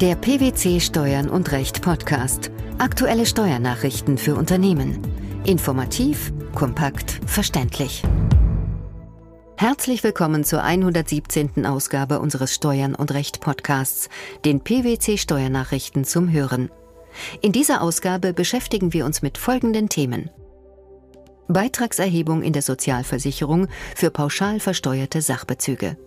Der PwC Steuern und Recht Podcast. Aktuelle Steuernachrichten für Unternehmen. Informativ, kompakt, verständlich. Herzlich willkommen zur 117. Ausgabe unseres Steuern und Recht Podcasts, den PwC Steuernachrichten zum Hören. In dieser Ausgabe beschäftigen wir uns mit folgenden Themen. Beitragserhebung in der Sozialversicherung für pauschal versteuerte Sachbezüge.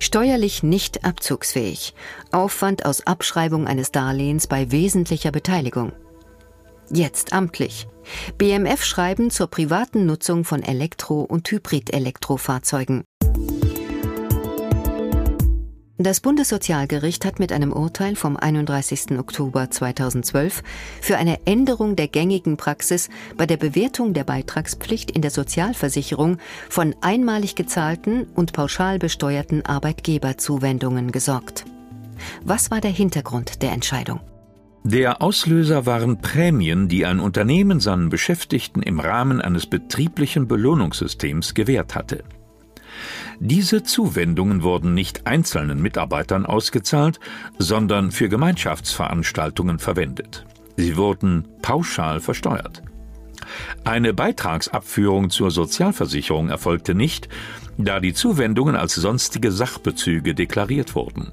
Steuerlich nicht abzugsfähig. Aufwand aus Abschreibung eines Darlehens bei wesentlicher Beteiligung. Jetzt amtlich. BMF schreiben zur privaten Nutzung von Elektro- und Hybrid-Elektrofahrzeugen. Das Bundessozialgericht hat mit einem Urteil vom 31. Oktober 2012 für eine Änderung der gängigen Praxis bei der Bewertung der Beitragspflicht in der Sozialversicherung von einmalig gezahlten und pauschal besteuerten Arbeitgeberzuwendungen gesorgt. Was war der Hintergrund der Entscheidung? Der Auslöser waren Prämien, die ein Unternehmen seinen Beschäftigten im Rahmen eines betrieblichen Belohnungssystems gewährt hatte. Diese Zuwendungen wurden nicht einzelnen Mitarbeitern ausgezahlt, sondern für Gemeinschaftsveranstaltungen verwendet. Sie wurden pauschal versteuert. Eine Beitragsabführung zur Sozialversicherung erfolgte nicht, da die Zuwendungen als sonstige Sachbezüge deklariert wurden.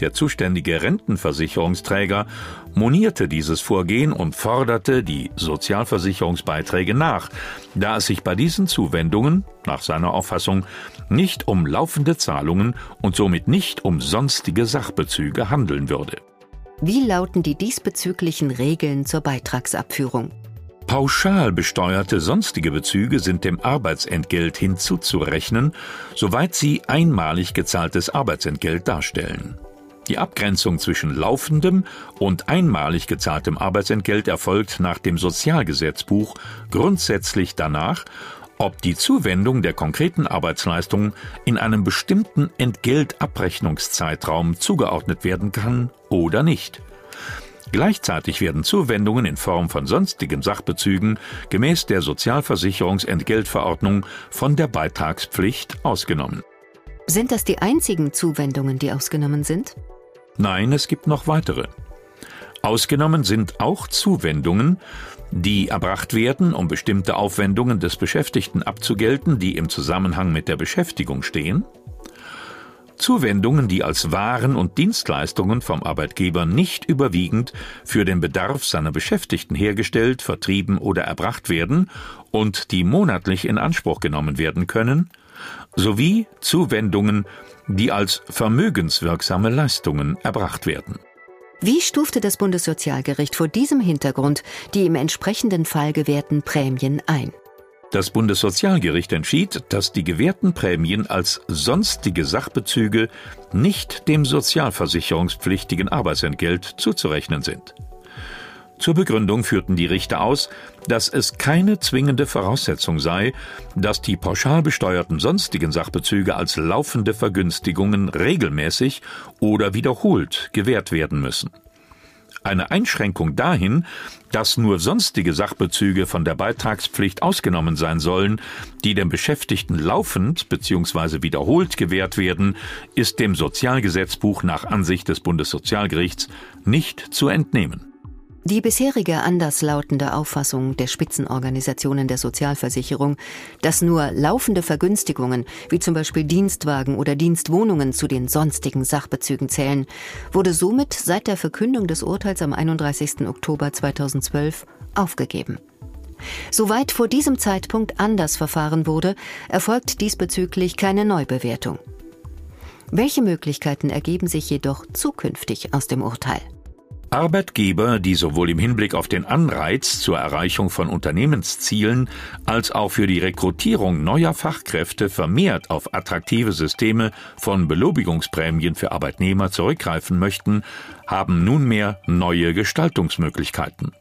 Der zuständige Rentenversicherungsträger monierte dieses Vorgehen und forderte die Sozialversicherungsbeiträge nach, da es sich bei diesen Zuwendungen, nach seiner Auffassung, nicht um laufende Zahlungen und somit nicht um sonstige Sachbezüge handeln würde. Wie lauten die diesbezüglichen Regeln zur Beitragsabführung? Pauschal besteuerte sonstige Bezüge sind dem Arbeitsentgelt hinzuzurechnen, soweit sie einmalig gezahltes Arbeitsentgelt darstellen. Die Abgrenzung zwischen laufendem und einmalig gezahltem Arbeitsentgelt erfolgt nach dem Sozialgesetzbuch grundsätzlich danach, ob die Zuwendung der konkreten Arbeitsleistung in einem bestimmten Entgeltabrechnungszeitraum zugeordnet werden kann oder nicht. Gleichzeitig werden Zuwendungen in Form von sonstigen Sachbezügen gemäß der Sozialversicherungsentgeltverordnung von der Beitragspflicht ausgenommen. Sind das die einzigen Zuwendungen, die ausgenommen sind? Nein, es gibt noch weitere. Ausgenommen sind auch Zuwendungen, die erbracht werden, um bestimmte Aufwendungen des Beschäftigten abzugelten, die im Zusammenhang mit der Beschäftigung stehen, Zuwendungen, die als Waren und Dienstleistungen vom Arbeitgeber nicht überwiegend für den Bedarf seiner Beschäftigten hergestellt, vertrieben oder erbracht werden und die monatlich in Anspruch genommen werden können, sowie Zuwendungen, die als vermögenswirksame Leistungen erbracht werden. Wie stufte das Bundessozialgericht vor diesem Hintergrund die im entsprechenden Fall gewährten Prämien ein? Das Bundessozialgericht entschied, dass die gewährten Prämien als sonstige Sachbezüge nicht dem sozialversicherungspflichtigen Arbeitsentgelt zuzurechnen sind. Zur Begründung führten die Richter aus, dass es keine zwingende Voraussetzung sei, dass die pauschal besteuerten sonstigen Sachbezüge als laufende Vergünstigungen regelmäßig oder wiederholt gewährt werden müssen. Eine Einschränkung dahin, dass nur sonstige Sachbezüge von der Beitragspflicht ausgenommen sein sollen, die dem Beschäftigten laufend bzw. wiederholt gewährt werden, ist dem Sozialgesetzbuch nach Ansicht des Bundessozialgerichts nicht zu entnehmen. Die bisherige anderslautende Auffassung der Spitzenorganisationen der Sozialversicherung, dass nur laufende Vergünstigungen wie zum Beispiel Dienstwagen oder Dienstwohnungen zu den sonstigen Sachbezügen zählen, wurde somit seit der Verkündung des Urteils am 31. Oktober 2012 aufgegeben. Soweit vor diesem Zeitpunkt anders verfahren wurde, erfolgt diesbezüglich keine Neubewertung. Welche Möglichkeiten ergeben sich jedoch zukünftig aus dem Urteil? Arbeitgeber, die sowohl im Hinblick auf den Anreiz zur Erreichung von Unternehmenszielen als auch für die Rekrutierung neuer Fachkräfte vermehrt auf attraktive Systeme von Belobigungsprämien für Arbeitnehmer zurückgreifen möchten, haben nunmehr neue Gestaltungsmöglichkeiten.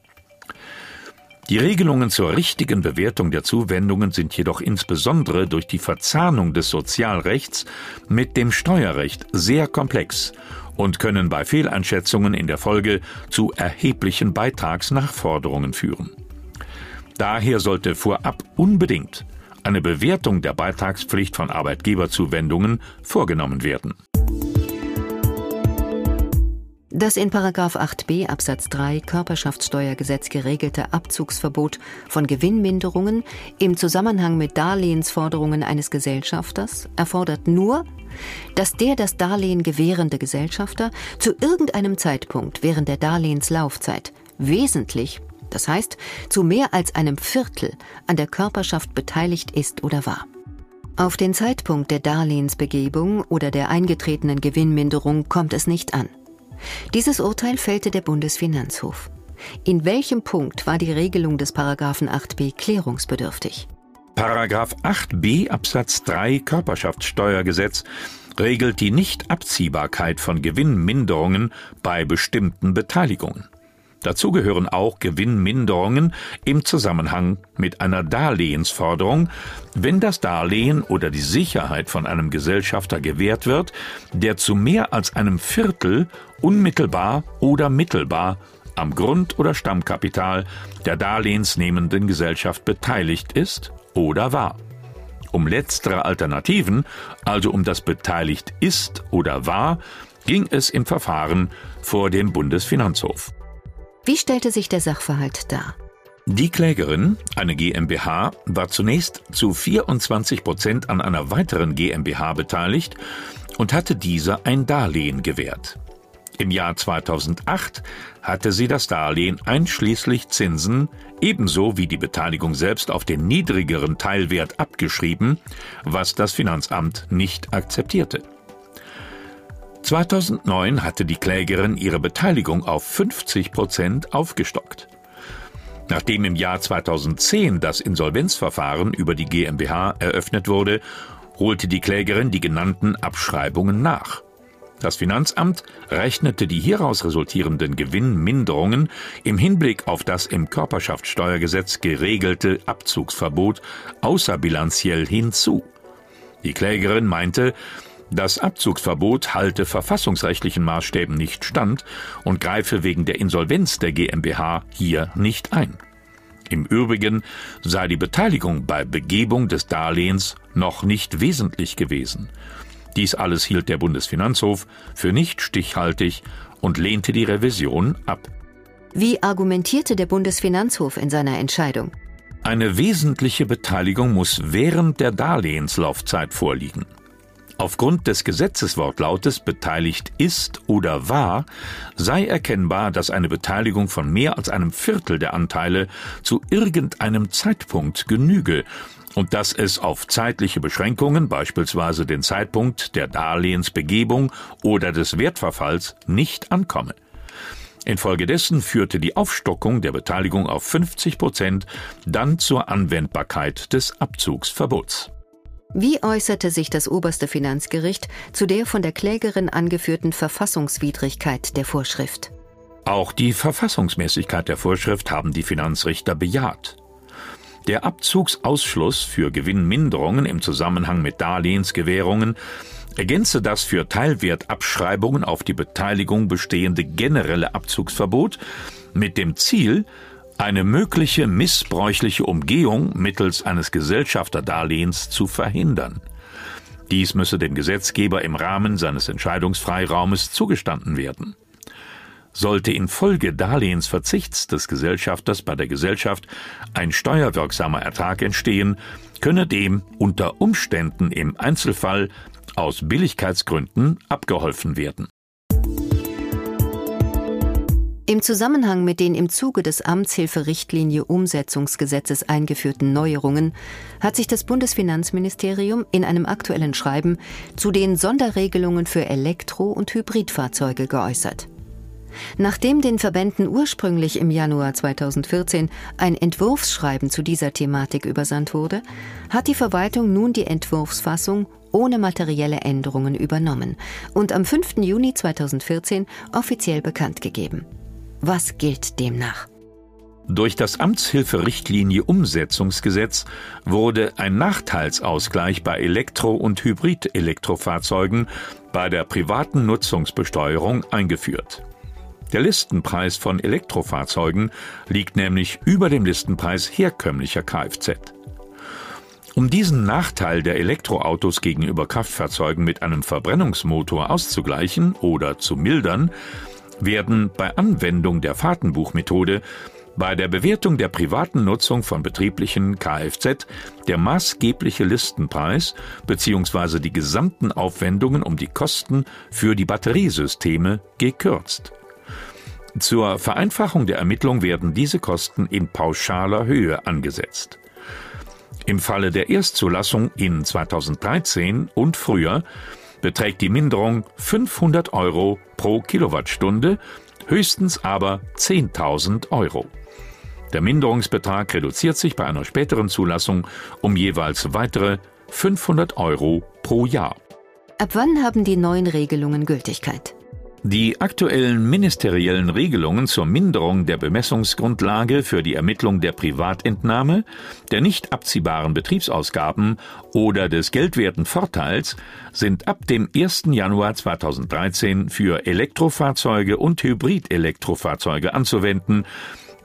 Die Regelungen zur richtigen Bewertung der Zuwendungen sind jedoch insbesondere durch die Verzahnung des Sozialrechts mit dem Steuerrecht sehr komplex und können bei Fehleinschätzungen in der Folge zu erheblichen Beitragsnachforderungen führen. Daher sollte vorab unbedingt eine Bewertung der Beitragspflicht von Arbeitgeberzuwendungen vorgenommen werden. Das in 8b Absatz 3 Körperschaftssteuergesetz geregelte Abzugsverbot von Gewinnminderungen im Zusammenhang mit Darlehensforderungen eines Gesellschafters erfordert nur, dass der das Darlehen gewährende Gesellschafter zu irgendeinem Zeitpunkt während der Darlehenslaufzeit wesentlich, das heißt zu mehr als einem Viertel an der Körperschaft beteiligt ist oder war. Auf den Zeitpunkt der Darlehensbegebung oder der eingetretenen Gewinnminderung kommt es nicht an. Dieses Urteil fällte der Bundesfinanzhof. In welchem Punkt war die Regelung des Paragraphen 8b klärungsbedürftig? Paragraph 8b Absatz 3 Körperschaftssteuergesetz regelt die Nichtabziehbarkeit von Gewinnminderungen bei bestimmten Beteiligungen. Dazu gehören auch Gewinnminderungen im Zusammenhang mit einer Darlehensforderung, wenn das Darlehen oder die Sicherheit von einem Gesellschafter gewährt wird, der zu mehr als einem Viertel unmittelbar oder mittelbar am Grund- oder Stammkapital der darlehensnehmenden Gesellschaft beteiligt ist oder war. Um letztere Alternativen, also um das beteiligt ist oder war, ging es im Verfahren vor dem Bundesfinanzhof. Wie stellte sich der Sachverhalt dar? Die Klägerin, eine GmbH, war zunächst zu 24 Prozent an einer weiteren GmbH beteiligt und hatte dieser ein Darlehen gewährt. Im Jahr 2008 hatte sie das Darlehen einschließlich Zinsen ebenso wie die Beteiligung selbst auf den niedrigeren Teilwert abgeschrieben, was das Finanzamt nicht akzeptierte. 2009 hatte die Klägerin ihre Beteiligung auf 50 Prozent aufgestockt. Nachdem im Jahr 2010 das Insolvenzverfahren über die GmbH eröffnet wurde, holte die Klägerin die genannten Abschreibungen nach. Das Finanzamt rechnete die hieraus resultierenden Gewinnminderungen im Hinblick auf das im Körperschaftssteuergesetz geregelte Abzugsverbot außerbilanziell hinzu. Die Klägerin meinte, das Abzugsverbot halte verfassungsrechtlichen Maßstäben nicht stand und greife wegen der Insolvenz der GmbH hier nicht ein. Im Übrigen sei die Beteiligung bei Begebung des Darlehens noch nicht wesentlich gewesen. Dies alles hielt der Bundesfinanzhof für nicht stichhaltig und lehnte die Revision ab. Wie argumentierte der Bundesfinanzhof in seiner Entscheidung? Eine wesentliche Beteiligung muss während der Darlehenslaufzeit vorliegen. Aufgrund des Gesetzeswortlautes beteiligt ist oder war, sei erkennbar, dass eine Beteiligung von mehr als einem Viertel der Anteile zu irgendeinem Zeitpunkt genüge und dass es auf zeitliche Beschränkungen, beispielsweise den Zeitpunkt der Darlehensbegebung oder des Wertverfalls, nicht ankomme. Infolgedessen führte die Aufstockung der Beteiligung auf 50 Prozent dann zur Anwendbarkeit des Abzugsverbots. Wie äußerte sich das oberste Finanzgericht zu der von der Klägerin angeführten Verfassungswidrigkeit der Vorschrift? Auch die Verfassungsmäßigkeit der Vorschrift haben die Finanzrichter bejaht. Der Abzugsausschluss für Gewinnminderungen im Zusammenhang mit Darlehensgewährungen ergänze das für Teilwertabschreibungen auf die Beteiligung bestehende generelle Abzugsverbot mit dem Ziel, eine mögliche missbräuchliche Umgehung mittels eines Gesellschafterdarlehens zu verhindern. Dies müsse dem Gesetzgeber im Rahmen seines Entscheidungsfreiraumes zugestanden werden. Sollte infolge Darlehensverzichts des Gesellschafters bei der Gesellschaft ein steuerwirksamer Ertrag entstehen, könne dem unter Umständen im Einzelfall aus Billigkeitsgründen abgeholfen werden. Im Zusammenhang mit den im Zuge des Amtshilferichtlinie Umsetzungsgesetzes eingeführten Neuerungen hat sich das Bundesfinanzministerium in einem aktuellen Schreiben zu den Sonderregelungen für Elektro- und Hybridfahrzeuge geäußert. Nachdem den Verbänden ursprünglich im Januar 2014 ein Entwurfsschreiben zu dieser Thematik übersandt wurde, hat die Verwaltung nun die Entwurfsfassung ohne materielle Änderungen übernommen und am 5. Juni 2014 offiziell bekannt gegeben. Was gilt demnach? Durch das Amtshilferichtlinie Umsetzungsgesetz wurde ein Nachteilsausgleich bei Elektro- und Hybrid-Elektrofahrzeugen bei der privaten Nutzungsbesteuerung eingeführt. Der Listenpreis von Elektrofahrzeugen liegt nämlich über dem Listenpreis herkömmlicher Kfz. Um diesen Nachteil der Elektroautos gegenüber Kraftfahrzeugen mit einem Verbrennungsmotor auszugleichen oder zu mildern, werden bei Anwendung der Fahrtenbuchmethode bei der Bewertung der privaten Nutzung von betrieblichen Kfz der maßgebliche Listenpreis bzw. die gesamten Aufwendungen um die Kosten für die Batteriesysteme gekürzt. Zur Vereinfachung der Ermittlung werden diese Kosten in pauschaler Höhe angesetzt. Im Falle der Erstzulassung in 2013 und früher beträgt die Minderung 500 Euro pro Kilowattstunde, höchstens aber 10.000 Euro. Der Minderungsbetrag reduziert sich bei einer späteren Zulassung um jeweils weitere 500 Euro pro Jahr. Ab wann haben die neuen Regelungen Gültigkeit? Die aktuellen ministeriellen Regelungen zur Minderung der Bemessungsgrundlage für die Ermittlung der Privatentnahme, der nicht abziehbaren Betriebsausgaben oder des geldwerten Vorteils sind ab dem 1. Januar 2013 für Elektrofahrzeuge und Hybrid-Elektrofahrzeuge anzuwenden,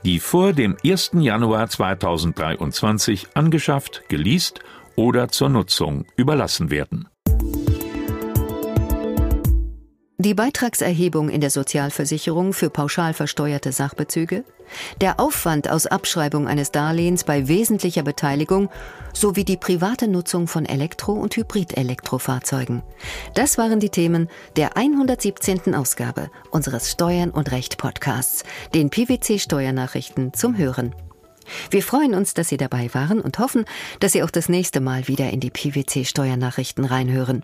die vor dem 1. Januar 2023 angeschafft, geleast oder zur Nutzung überlassen werden. Die Beitragserhebung in der Sozialversicherung für pauschal versteuerte Sachbezüge, der Aufwand aus Abschreibung eines Darlehens bei wesentlicher Beteiligung sowie die private Nutzung von Elektro- und Hybrid-Elektrofahrzeugen. Das waren die Themen der 117. Ausgabe unseres Steuern und Recht Podcasts, den PwC Steuernachrichten zum Hören. Wir freuen uns, dass Sie dabei waren und hoffen, dass Sie auch das nächste Mal wieder in die PwC Steuernachrichten reinhören.